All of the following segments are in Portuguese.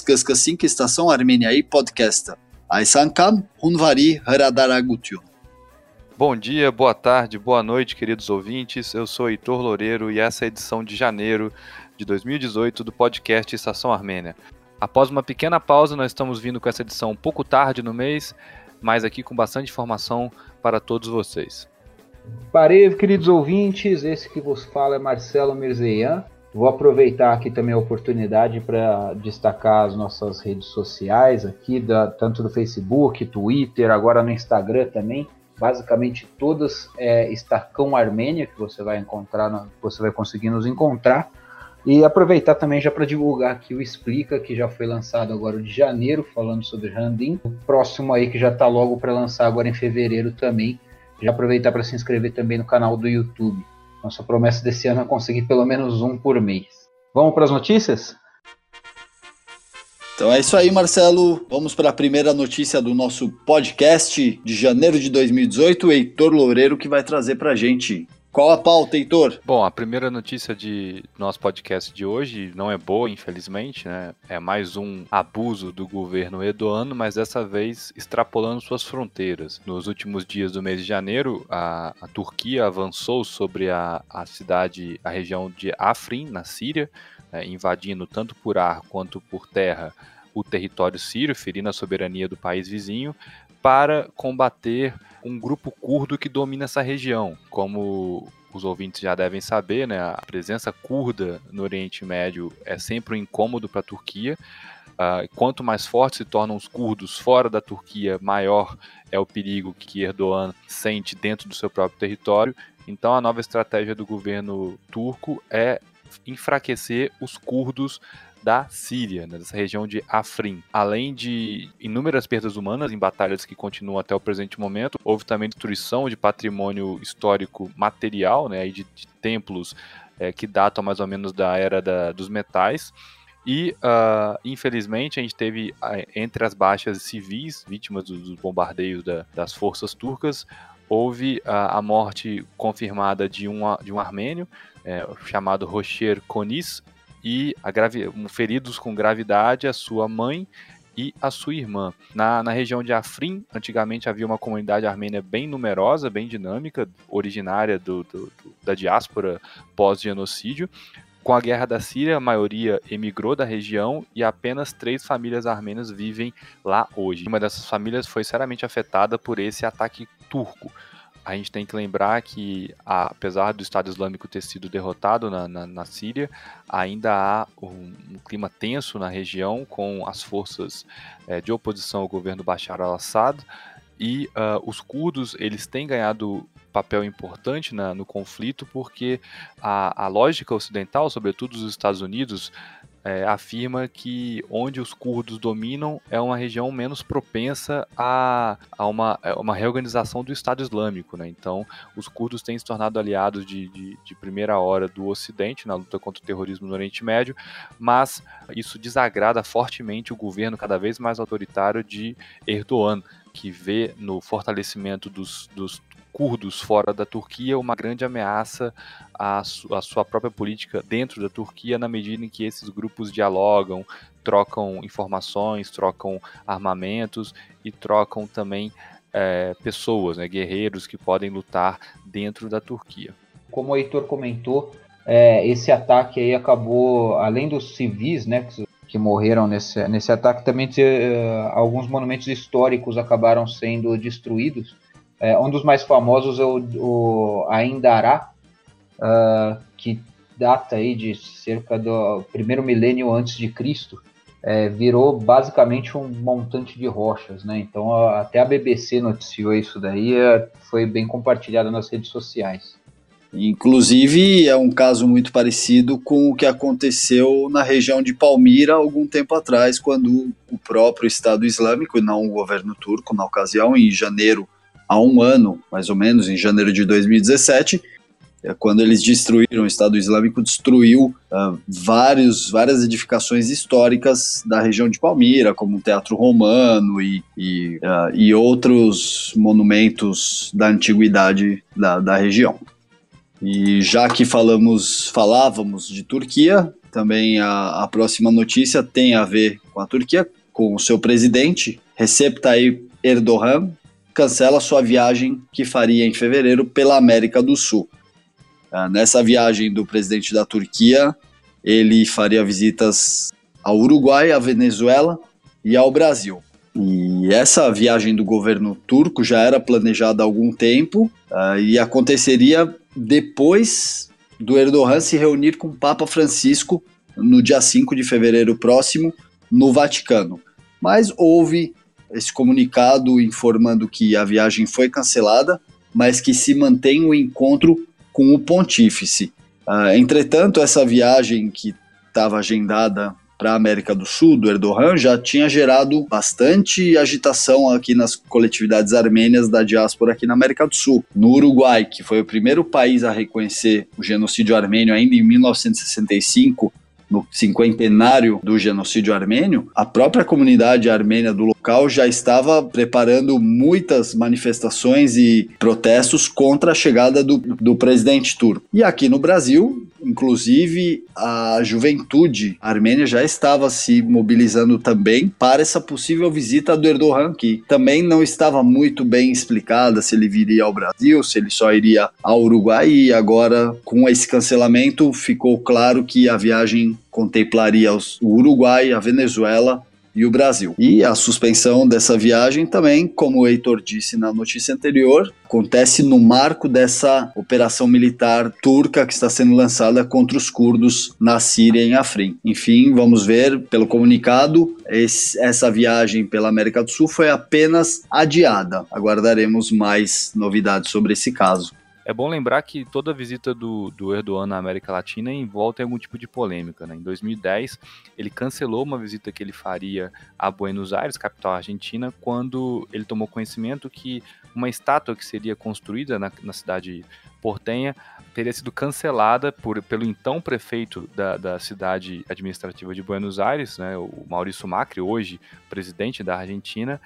kaskasink estação Armeniai podcast. Aisankam, hunvari haradaragutyon. Bom dia, boa tarde, boa noite, queridos ouvintes. Eu sou Heitor Loureiro e essa é a edição de janeiro de 2018 do podcast Estação Armênia. Após uma pequena pausa, nós estamos vindo com essa edição um pouco tarde no mês, mas aqui com bastante informação para todos vocês. Parev, queridos ouvintes, esse que vos fala é Marcelo Mirzeian. Vou aproveitar aqui também a oportunidade para destacar as nossas redes sociais aqui, da, tanto do Facebook, Twitter, agora no Instagram também. Basicamente todas é Estacão Armênia, que você vai encontrar, você vai conseguir nos encontrar. E aproveitar também já para divulgar aqui o Explica, que já foi lançado agora de janeiro, falando sobre Randim. O próximo aí que já está logo para lançar agora em fevereiro também, já aproveitar para se inscrever também no canal do YouTube. Nossa promessa desse ano é conseguir pelo menos um por mês. Vamos para as notícias? Então é isso aí, Marcelo. Vamos para a primeira notícia do nosso podcast de janeiro de 2018. O Heitor Loureiro que vai trazer para a gente qual a pauta, Heitor? Bom, a primeira notícia de nosso podcast de hoje não é boa, infelizmente, né? É mais um abuso do governo edoano, mas dessa vez extrapolando suas fronteiras. Nos últimos dias do mês de janeiro, a, a Turquia avançou sobre a, a cidade, a região de Afrin, na Síria, né? invadindo tanto por ar quanto por terra o território sírio, ferindo a soberania do país vizinho, para combater um grupo curdo que domina essa região. Como os ouvintes já devem saber, né, a presença curda no Oriente Médio é sempre um incômodo para a Turquia. Uh, quanto mais fortes se tornam os curdos fora da Turquia, maior é o perigo que Erdogan sente dentro do seu próprio território. Então, a nova estratégia do governo turco é enfraquecer os curdos da Síria, né, dessa região de Afrin. Além de inúmeras perdas humanas em batalhas que continuam até o presente momento, houve também destruição de patrimônio histórico material, né, de, de templos é, que datam mais ou menos da era da, dos metais. E, uh, infelizmente, a gente teve entre as baixas civis, vítimas dos, dos bombardeios da, das forças turcas, houve uh, a morte confirmada de um, de um armênio, é, chamado Rocher Konis, e feridos com gravidade a sua mãe e a sua irmã. Na, na região de Afrin, antigamente havia uma comunidade armênia bem numerosa, bem dinâmica, originária do, do, do da diáspora pós-genocídio. Com a guerra da Síria, a maioria emigrou da região e apenas três famílias armênias vivem lá hoje. Uma dessas famílias foi seriamente afetada por esse ataque turco a gente tem que lembrar que, apesar do Estado Islâmico ter sido derrotado na, na, na Síria, ainda há um, um, clima tenso na região com as forças é, de oposição ao governo Bashar al-Assad e uh, os curdos eles têm ganhado papel importante na, no conflito porque a, a lógica ocidental, sobretudo os Estados Unidos, é, afirma que onde os curdos dominam é uma região menos propensa a, a uma, a uma reorganização do Estado Islâmico. Né? Então, os curdos têm se tornado aliados de, de, de, primeira hora do Ocidente na luta contra o terrorismo no Oriente Médio, mas isso desagrada fortemente o governo cada vez mais autoritário de Erdogan, que vê no fortalecimento dos, dos curdos fora da Turquia uma grande ameaça à, su à sua própria política dentro da Turquia, na medida em que esses grupos dialogam, trocam informações, trocam armamentos e trocam também é, pessoas, né, guerreiros que podem lutar dentro da Turquia. Como o Heitor comentou, é, esse ataque aí acabou, além dos civis, né, que, que morreram nesse, nesse ataque, também uh, alguns monumentos históricos acabaram sendo destruídos. É, um dos mais famosos é o, o Aindará, uh, que data aí de cerca do primeiro milênio antes de Cristo. É, virou basicamente um montante de rochas, né? Então a, até a BBC noticiou isso daí, é, foi bem compartilhado nas redes sociais. Inclusive é um caso muito parecido com o que aconteceu na região de Palmira algum tempo atrás, quando o próprio Estado Islâmico, e não o governo turco, na ocasião, em janeiro há um ano, mais ou menos, em janeiro de 2017, é quando eles destruíram, o Estado Islâmico destruiu uh, vários, várias edificações históricas da região de Palmira, como o Teatro Romano e, e, uh, e outros monumentos da antiguidade da, da região. E já que falamos, falávamos de Turquia, também a, a próxima notícia tem a ver com a Turquia, com o seu presidente, Recep Tayyip Erdogan, cancela sua viagem que faria em fevereiro pela América do Sul. Ah, nessa viagem do presidente da Turquia, ele faria visitas ao Uruguai, à Venezuela e ao Brasil. E essa viagem do governo turco já era planejada há algum tempo uh, e aconteceria depois do Erdogan se reunir com o Papa Francisco no dia 5 de fevereiro próximo no Vaticano. Mas houve esse comunicado informando que a viagem foi cancelada, mas que se mantém o encontro com o pontífice. Uh, entretanto, essa viagem que estava agendada para a América do Sul, do Erdogan, já tinha gerado bastante agitação aqui nas coletividades armênias da diáspora aqui na América do Sul. No Uruguai, que foi o primeiro país a reconhecer o genocídio armênio ainda em 1965, no cinquentenário do genocídio armênio, a própria comunidade armênia do local já estava preparando muitas manifestações e protestos contra a chegada do, do presidente turco. E aqui no Brasil, inclusive, a juventude armênia já estava se mobilizando também para essa possível visita do Erdogan, que também não estava muito bem explicada se ele viria ao Brasil, se ele só iria ao Uruguai, e agora, com esse cancelamento, ficou claro que a viagem contemplaria o Uruguai, a Venezuela e o Brasil. E a suspensão dessa viagem também, como o Heitor disse na notícia anterior, acontece no marco dessa operação militar turca que está sendo lançada contra os curdos na Síria e em Afrin. Enfim, vamos ver pelo comunicado, esse, essa viagem pela América do Sul foi apenas adiada. Aguardaremos mais novidades sobre esse caso. É bom lembrar que toda visita do, do Erdogan na América Latina envolve algum tipo de polêmica. Né? Em 2010, ele cancelou uma visita que ele faria a Buenos Aires, capital argentina, quando ele tomou conhecimento que uma estátua que seria construída na, na cidade portenha teria sido cancelada por, pelo então prefeito da, da cidade administrativa de Buenos Aires, né, o Maurício Macri, hoje presidente da Argentina,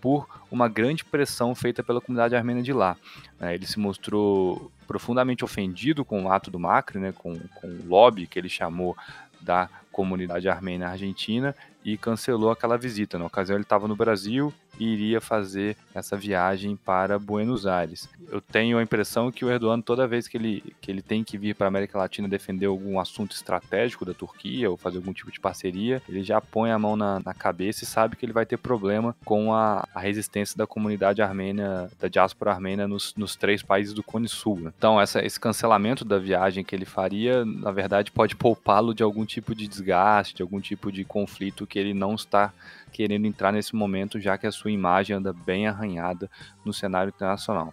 por uma grande pressão feita pela comunidade armênia de lá. É, ele se mostrou profundamente ofendido com o ato do Macri, né, com, com o lobby que ele chamou da comunidade armênia argentina e cancelou aquela visita. Na ocasião, ele estava no Brasil e iria fazer essa viagem para Buenos Aires. Eu tenho a impressão que o Erdogan, toda vez que ele, que ele tem que vir para a América Latina defender algum assunto estratégico da Turquia ou fazer algum tipo de parceria, ele já põe a mão na, na cabeça e sabe que ele vai ter problema com a, a resistência da comunidade armênia, da diáspora armênia nos, nos três países do Cone Sul. Né? Então, essa, esse cancelamento da viagem que ele faria, na verdade, pode poupá-lo de algum tipo de desgaste, de algum tipo de conflito que ele não está querendo entrar nesse momento, já que a sua imagem anda bem arranhada no cenário internacional.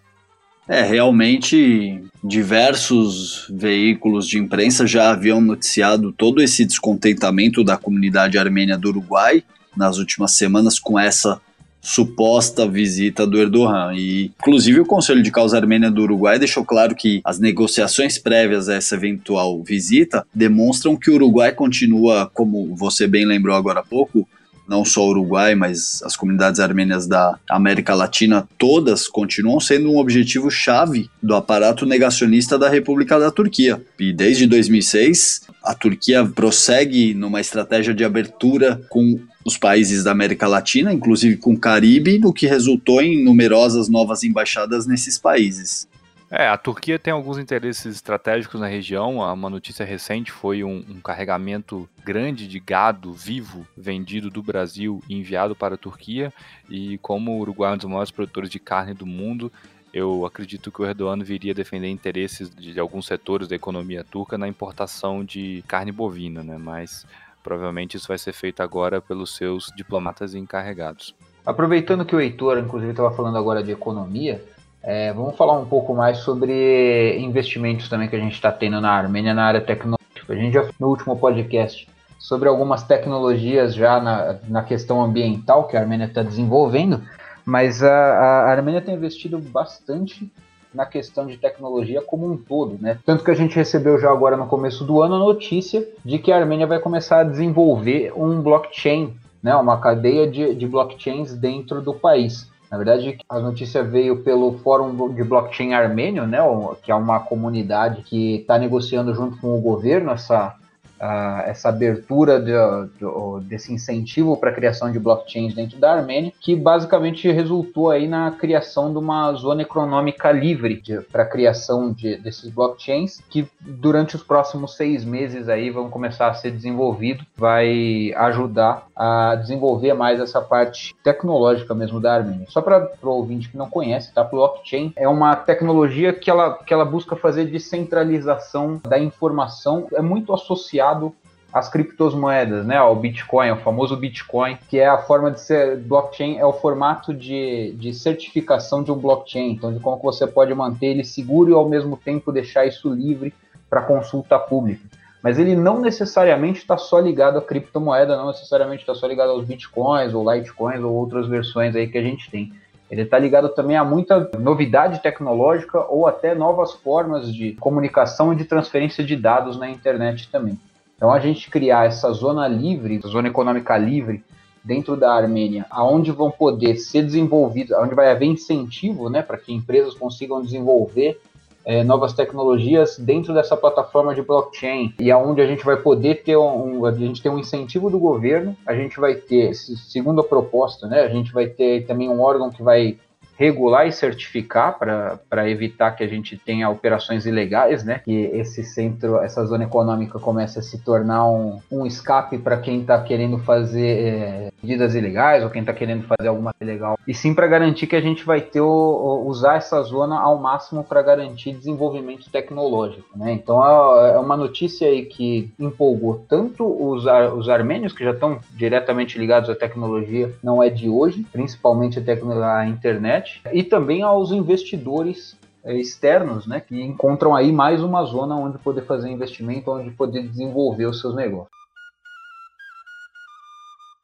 É, realmente diversos veículos de imprensa já haviam noticiado todo esse descontentamento da comunidade armênia do Uruguai nas últimas semanas com essa suposta visita do Erdogan. E, inclusive, o Conselho de Causa Armênia do Uruguai deixou claro que as negociações prévias a essa eventual visita demonstram que o Uruguai continua, como você bem lembrou agora há pouco, não só o Uruguai, mas as comunidades armênias da América Latina todas continuam sendo um objetivo chave do aparato negacionista da República da Turquia. E desde 2006, a Turquia prossegue numa estratégia de abertura com os países da América Latina, inclusive com o Caribe, o que resultou em numerosas novas embaixadas nesses países. É, a Turquia tem alguns interesses estratégicos na região. Uma notícia recente foi um, um, carregamento grande de gado vivo vendido do Brasil e enviado para a Turquia. E como o Uruguai é um dos maiores produtores de carne do mundo, eu acredito que o Erdogan viria defender interesses de, alguns setores da economia turca na importação de carne bovina, né? Mas provavelmente isso vai ser feito agora pelos seus diplomatas encarregados. Aproveitando que o Heitor, inclusive, estava falando agora de economia, é, vamos falar um pouco mais sobre investimentos também que a gente está tendo na Armênia na área tecnológica. A gente já no último podcast sobre algumas tecnologias já na, na questão ambiental que a Armênia está desenvolvendo, mas a, a Armênia tem investido bastante na questão de tecnologia como um todo, né? Tanto que a gente recebeu já agora no começo do ano a notícia de que a Armênia vai começar a desenvolver um blockchain, né? Uma cadeia de, de blockchains dentro do país. Na verdade, a notícia veio pelo Fórum de Blockchain Armênio, né, que é uma comunidade que está negociando junto com o governo essa uh, essa abertura de, de, desse incentivo para a criação de blockchains dentro da Armênia, que basicamente resultou aí na criação de uma zona econômica livre para a criação de, desses blockchains, que durante os próximos seis meses aí vão começar a ser desenvolvido, vai ajudar a desenvolver mais essa parte tecnológica mesmo da Armênia. Só para o ouvinte que não conhece, tá? Blockchain é uma tecnologia que ela, que ela busca fazer descentralização da informação, é muito associada associado às criptomoedas, né, ao Bitcoin, o famoso Bitcoin, que é a forma de ser blockchain, é o formato de, de certificação de um blockchain, então de como você pode manter ele seguro e ao mesmo tempo deixar isso livre para consulta pública. Mas ele não necessariamente está só ligado à criptomoeda, não necessariamente está só ligado aos bitcoins ou litecoins ou outras versões aí que a gente tem. Ele está ligado também a muita novidade tecnológica ou até novas formas de comunicação e de transferência de dados na internet também. Então a gente criar essa zona livre, zona econômica livre dentro da Armênia, aonde vão poder ser desenvolvidos, onde vai haver incentivo, né, para que empresas consigam desenvolver é, novas tecnologias dentro dessa plataforma de blockchain. E aonde a gente vai poder ter um, a gente tem um incentivo do governo, a gente vai ter, segundo a proposta, né, a gente vai ter também um órgão que vai regular e certificar para evitar que a gente tenha operações ilegais, né? Que esse centro, essa zona econômica comece a se tornar um, um escape para quem está querendo fazer é, medidas ilegais ou quem está querendo fazer alguma ilegal. E sim para garantir que a gente vai ter o, o, usar essa zona ao máximo para garantir desenvolvimento tecnológico, né? Então é, é uma notícia aí que empolgou tanto os, os armênios que já estão diretamente ligados à tecnologia, não é de hoje, principalmente a, a internet e também aos investidores é, externos, né, que encontram aí mais uma zona onde poder fazer investimento, onde poder desenvolver os seus negócios.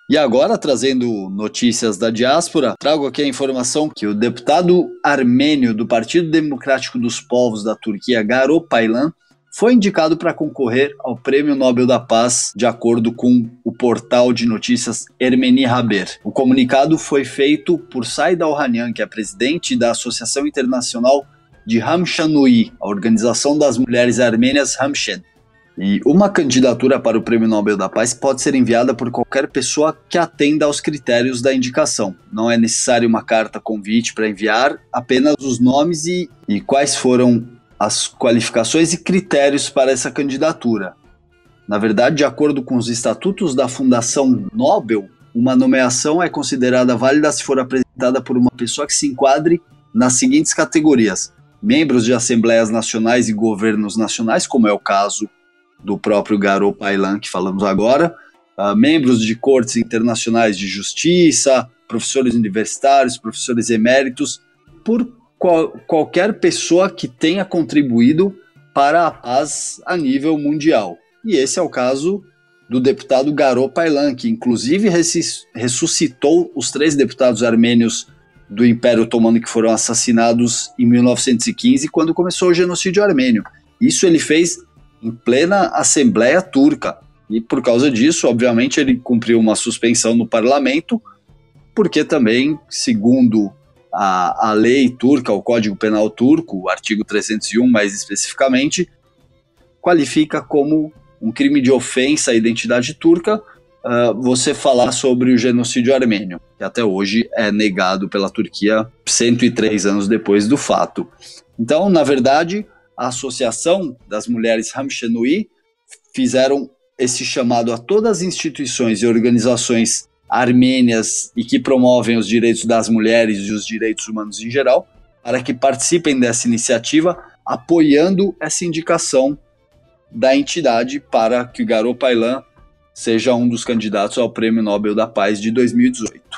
E agora, trazendo notícias da diáspora, trago aqui a informação que o deputado armênio do Partido Democrático dos Povos da Turquia, Garo Paylan, foi indicado para concorrer ao Prêmio Nobel da Paz, de acordo com o portal de notícias Ermeni Haber. O comunicado foi feito por Said Al-Hanyan, que é presidente da Associação Internacional de Hamshanui, a Organização das Mulheres Armênias Hamshen. E uma candidatura para o Prêmio Nobel da Paz pode ser enviada por qualquer pessoa que atenda aos critérios da indicação. Não é necessário uma carta convite para enviar, apenas os nomes e, e quais foram as qualificações e critérios para essa candidatura. Na verdade, de acordo com os estatutos da Fundação Nobel, uma nomeação é considerada válida se for apresentada por uma pessoa que se enquadre nas seguintes categorias: membros de assembleias nacionais e governos nacionais, como é o caso do próprio Garo Pailan que falamos agora, uh, membros de cortes internacionais de justiça, professores universitários, professores eméritos, por qual, qualquer pessoa que tenha contribuído para a paz a nível mundial. E esse é o caso do deputado Garo Pailan, que inclusive ressuscitou os três deputados armênios do Império Otomano que foram assassinados em 1915, quando começou o genocídio armênio. Isso ele fez em plena Assembleia Turca. E por causa disso, obviamente, ele cumpriu uma suspensão no parlamento, porque também, segundo a, a lei turca, o Código Penal turco, o artigo 301 mais especificamente, qualifica como um crime de ofensa à identidade turca uh, você falar sobre o genocídio armênio, que até hoje é negado pela Turquia 103 anos depois do fato. Então, na verdade, a Associação das Mulheres Hamshenui fizeram esse chamado a todas as instituições e organizações armênias e que promovem os direitos das mulheres e os direitos humanos em geral, para que participem dessa iniciativa, apoiando essa indicação da entidade para que o Garo Pailan seja um dos candidatos ao Prêmio Nobel da Paz de 2018.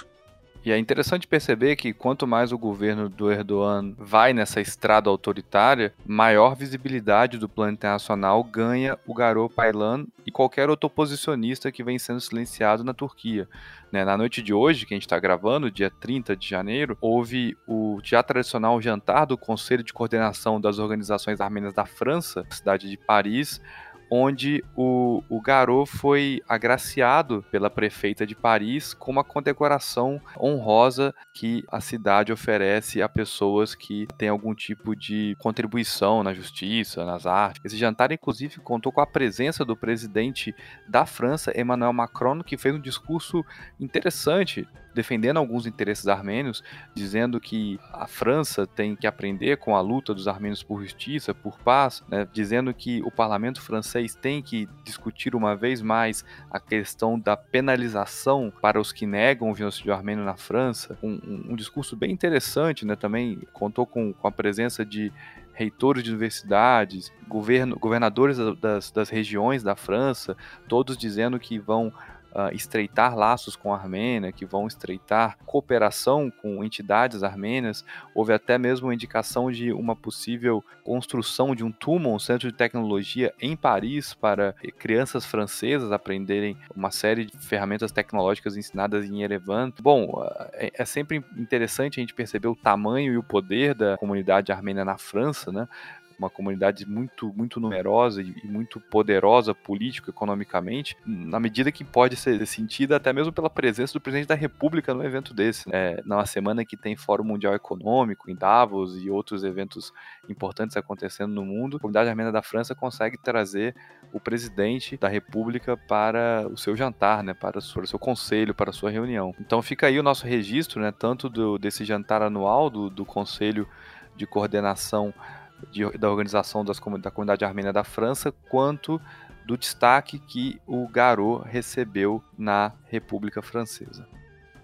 E é interessante perceber que quanto mais o governo do Erdogan vai nessa estrada autoritária, maior visibilidade do plano internacional ganha o Garo Paylan e qualquer outro oposicionista que vem sendo silenciado na Turquia. Né? Na noite de hoje, que a gente está gravando, dia 30 de janeiro, houve o já tradicional jantar do Conselho de Coordenação das Organizações Armênias da França, cidade de Paris, onde o, o foi agraciado pela prefeita de Paris com uma condecoração honrosa que a cidade oferece a pessoas que têm algum tipo de contribuição na justiça, nas artes. Esse jantar, inclusive, contou com a presença do presidente da França, Emmanuel Macron, que fez um discurso interessante defendendo alguns interesses armênios, dizendo que a França tem que aprender com a luta dos armênios por justiça, por paz, né, dizendo que o parlamento francês tem que discutir uma vez mais a questão da penalização para os que negam o genocídio armênio na França. Um, um, um discurso bem interessante, né, também contou com, com a presença de reitores de universidades, governo, governadores das, das regiões da França, todos dizendo que vão uh, estreitar laços com a Armênia, que vão estreitar cooperação com entidades armênias. Houve até mesmo indicação de uma possível construção de um TUMO, um centro de tecnologia em Paris, para crianças francesas aprenderem uma série de ferramentas tecnológicas ensinadas em Yerevan. Bom, é, é sempre interessante a gente perceber o tamanho e o poder da comunidade armênia na França, né? Uma comunidade muito, muito numerosa e muito poderosa político, economicamente, na medida que pode ser sentida até mesmo pela presença do presidente da República no evento desse. Né? Numa semana que tem Fórum Mundial Econômico em Davos e outros eventos importantes acontecendo no mundo, a comunidade armênia da França consegue trazer o presidente da República para o seu jantar, né, para, o seu conselho, para a sua reunião. Então fica aí o nosso registro, né, tanto do, desse jantar anual do, do Conselho de Coordenação de, da organização das, da comunidade armênia da França, quanto do destaque que o Garot recebeu na República Francesa.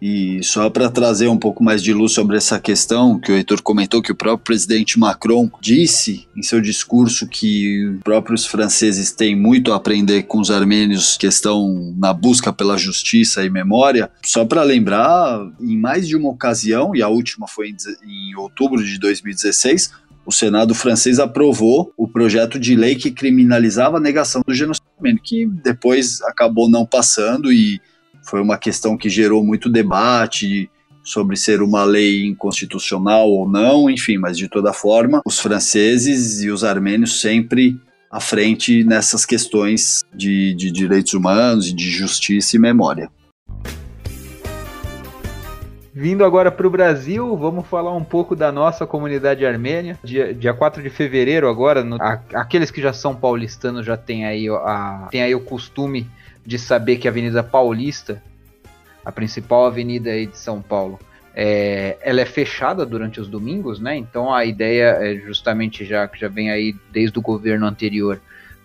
E só para trazer um pouco mais de luz sobre essa questão, que o Heitor comentou que o próprio presidente Macron disse em seu discurso que os próprios franceses têm muito a aprender com os armênios que estão na busca pela justiça e memória. Só para lembrar, em mais de uma ocasião, e a última foi em, outubro de 2016, o Senado francês aprovou o projeto de lei que criminalizava a negação do genocídio que depois acabou não passando e foi uma questão que gerou muito debate sobre ser uma lei inconstitucional ou não, enfim, mas de toda forma, os franceses e os armênios sempre à frente nessas questões de, de direitos humanos e de justiça e memória. Vindo agora para o Brasil, vamos falar um pouco da nossa comunidade armênia. Dia, dia 4 de fevereiro, agora, no, a, aqueles que já são paulistanos já têm aí, a, tem aí o costume de saber que a Avenida Paulista, a principal avenida aí de São Paulo, é, ela é fechada durante os domingos, né? Então a ideia é justamente já que já vem aí desde o governo anterior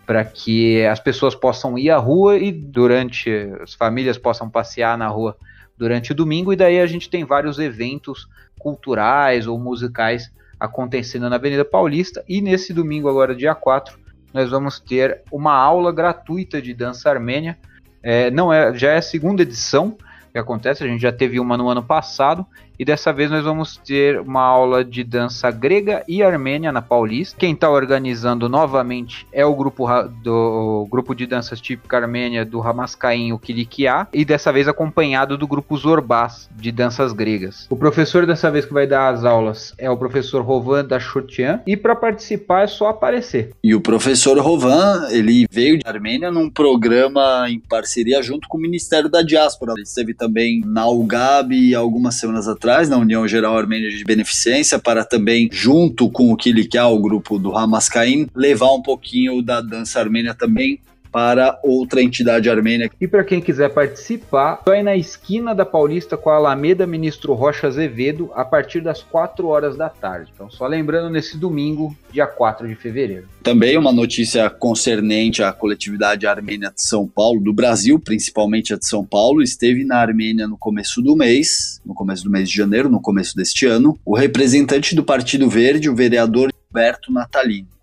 para que as pessoas possam ir à rua e durante as famílias possam passear na rua durante o domingo, e daí a gente tem vários eventos culturais ou musicais acontecendo na Avenida Paulista. E nesse domingo, agora, dia 4, nós vamos ter uma aula gratuita de dança armênia. É, não é, já é a segunda edição que acontece, a gente já teve uma no ano passado, e dessa vez nós vamos ter uma aula de dança grega e armênia na Paulista. Quem está organizando novamente é o grupo do grupo de danças típica armênia do Ramascaim, o Kilikiá, e dessa vez acompanhado do grupo Zorbás de danças gregas. O professor dessa vez que vai dar as aulas é o professor Rovan da Churtian, e para participar é só aparecer. E o professor Rovan, ele veio de Armênia num programa em parceria junto com o Ministério da Diáspora. Ele esteve também na UGAB algumas semanas atrás na União Geral Armênia de Beneficência, para também, junto com o Kilikia, o grupo do Hamascaim, levar um pouquinho da dança armênia também para outra entidade armênia. E para quem quiser participar, vai na esquina da Paulista com a Alameda Ministro Rocha Azevedo a partir das 4 horas da tarde. Então, só lembrando, nesse domingo, dia 4 de fevereiro. Também uma notícia concernente à coletividade armênia de São Paulo, do Brasil, principalmente a de São Paulo, esteve na Armênia no começo do mês, no começo do mês de janeiro, no começo deste ano, o representante do Partido Verde, o vereador Gilberto Natalini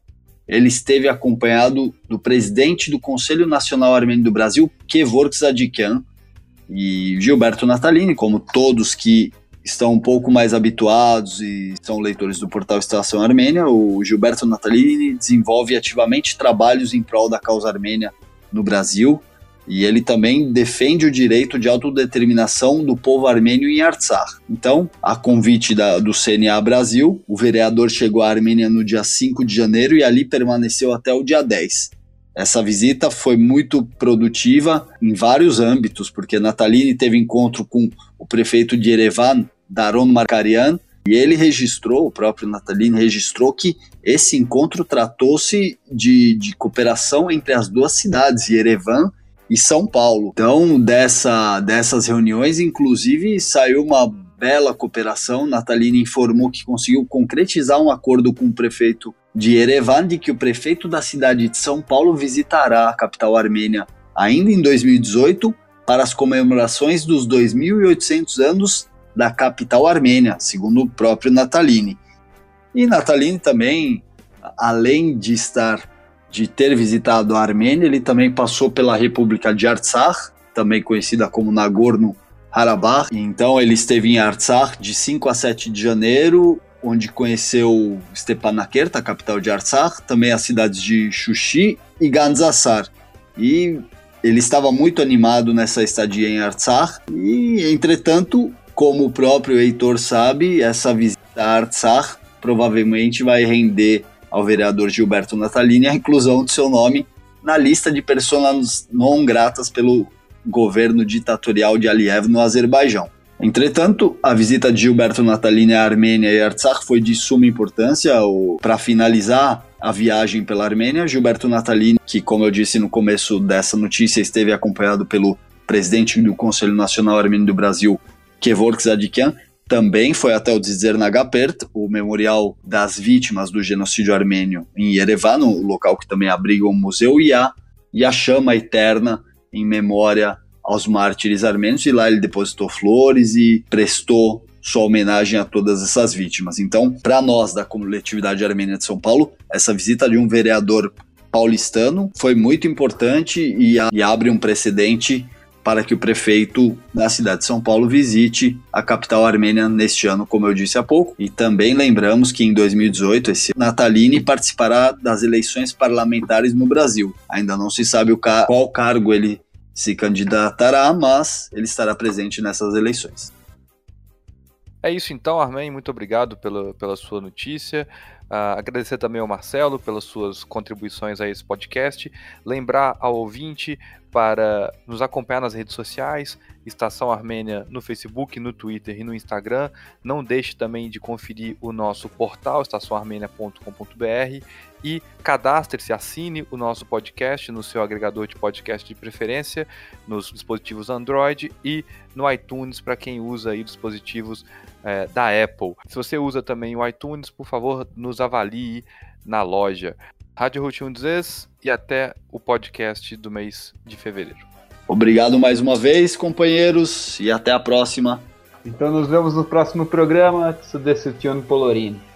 ele esteve acompanhado do presidente do Conselho Nacional Armênio do Brasil, Kevork Zadikyan, e Gilberto Natalini, como todos que estão um pouco mais habituados e são leitores do portal Estação Armênia, o Gilberto Natalini desenvolve ativamente trabalhos em prol da causa armênia no Brasil, e ele também defende o direito de autodeterminação do povo armênio em Artsakh. Então, a convite da, do CNA Brasil, o vereador chegou à Armênia no dia 5 de janeiro e ali permaneceu até o dia 10. Essa visita foi muito produtiva em vários âmbitos, porque Natalini teve encontro com o prefeito de Erevan, Daron Markarian, e ele registrou, o próprio Natalini registrou que esse encontro tratou-se de, de cooperação entre as duas cidades, Yerevan e São Paulo. Então, dessa, dessas reuniões, inclusive, saiu uma bela cooperação. Natalini informou que conseguiu concretizar um acordo com o prefeito de Yerevan de que o prefeito da cidade de São Paulo visitará a capital armênia ainda em 2018 para as comemorações dos 2.800 anos da capital armênia, segundo o próprio Natalini. E Natalini também, além de estar de ter visitado a Armênia, ele também passou pela República de Artsakh, também conhecida como Nagorno-Karabakh. Então ele esteve em Artsakh de 5 a 7 de janeiro, onde conheceu Stepanakert, a capital de Artsakh, também as cidades de Xuxi e Gandzasar. E ele estava muito animado nessa estadia em Artsakh e, entretanto, como o próprio Heitor sabe, essa visita a Artsakh provavelmente vai render ao vereador Gilberto Natalini a inclusão do seu nome na lista de pessoas não gratas pelo governo ditatorial de Aliyev no Azerbaijão. Entretanto, a visita de Gilberto Natalini à Armênia e Artsakh foi de suma importância para finalizar a viagem pela Armênia. Gilberto Natalini, que como eu disse no começo dessa notícia, esteve acompanhado pelo presidente do Conselho Nacional Armênio do Brasil, Kevork Zadikian também foi até o Dzernagapert, o memorial das vítimas do genocídio armênio em Yerevan, o local que também abriga o museu, e a, e a chama eterna em memória aos mártires armênios, e lá ele depositou flores e prestou sua homenagem a todas essas vítimas. Então, para nós da coletividade armênia de São Paulo, essa visita de um vereador paulistano foi muito importante e, a, e abre um precedente para que o prefeito da cidade de São Paulo visite a capital armênia neste ano, como eu disse há pouco. E também lembramos que em 2018, esse Natalini participará das eleições parlamentares no Brasil. Ainda não se sabe ca qual cargo ele se candidatará, mas ele estará presente nessas eleições. É isso então, Armen. Muito obrigado pela, pela sua notícia. Uh, agradecer também ao Marcelo pelas suas contribuições a esse podcast. Lembrar ao ouvinte para nos acompanhar nas redes sociais, Estação Armênia no Facebook, no Twitter e no Instagram. Não deixe também de conferir o nosso portal, estaçãoarmênia.com.br e cadastre-se, assine o nosso podcast no seu agregador de podcast de preferência, nos dispositivos Android e no iTunes para quem usa aí dispositivos é, da Apple. Se você usa também o iTunes, por favor, nos avalie na loja. Rádio Route 1 e até o podcast do mês de fevereiro. Obrigado mais uma vez, companheiros, e até a próxima. Então nos vemos no próximo programa. Sudestion Polorini.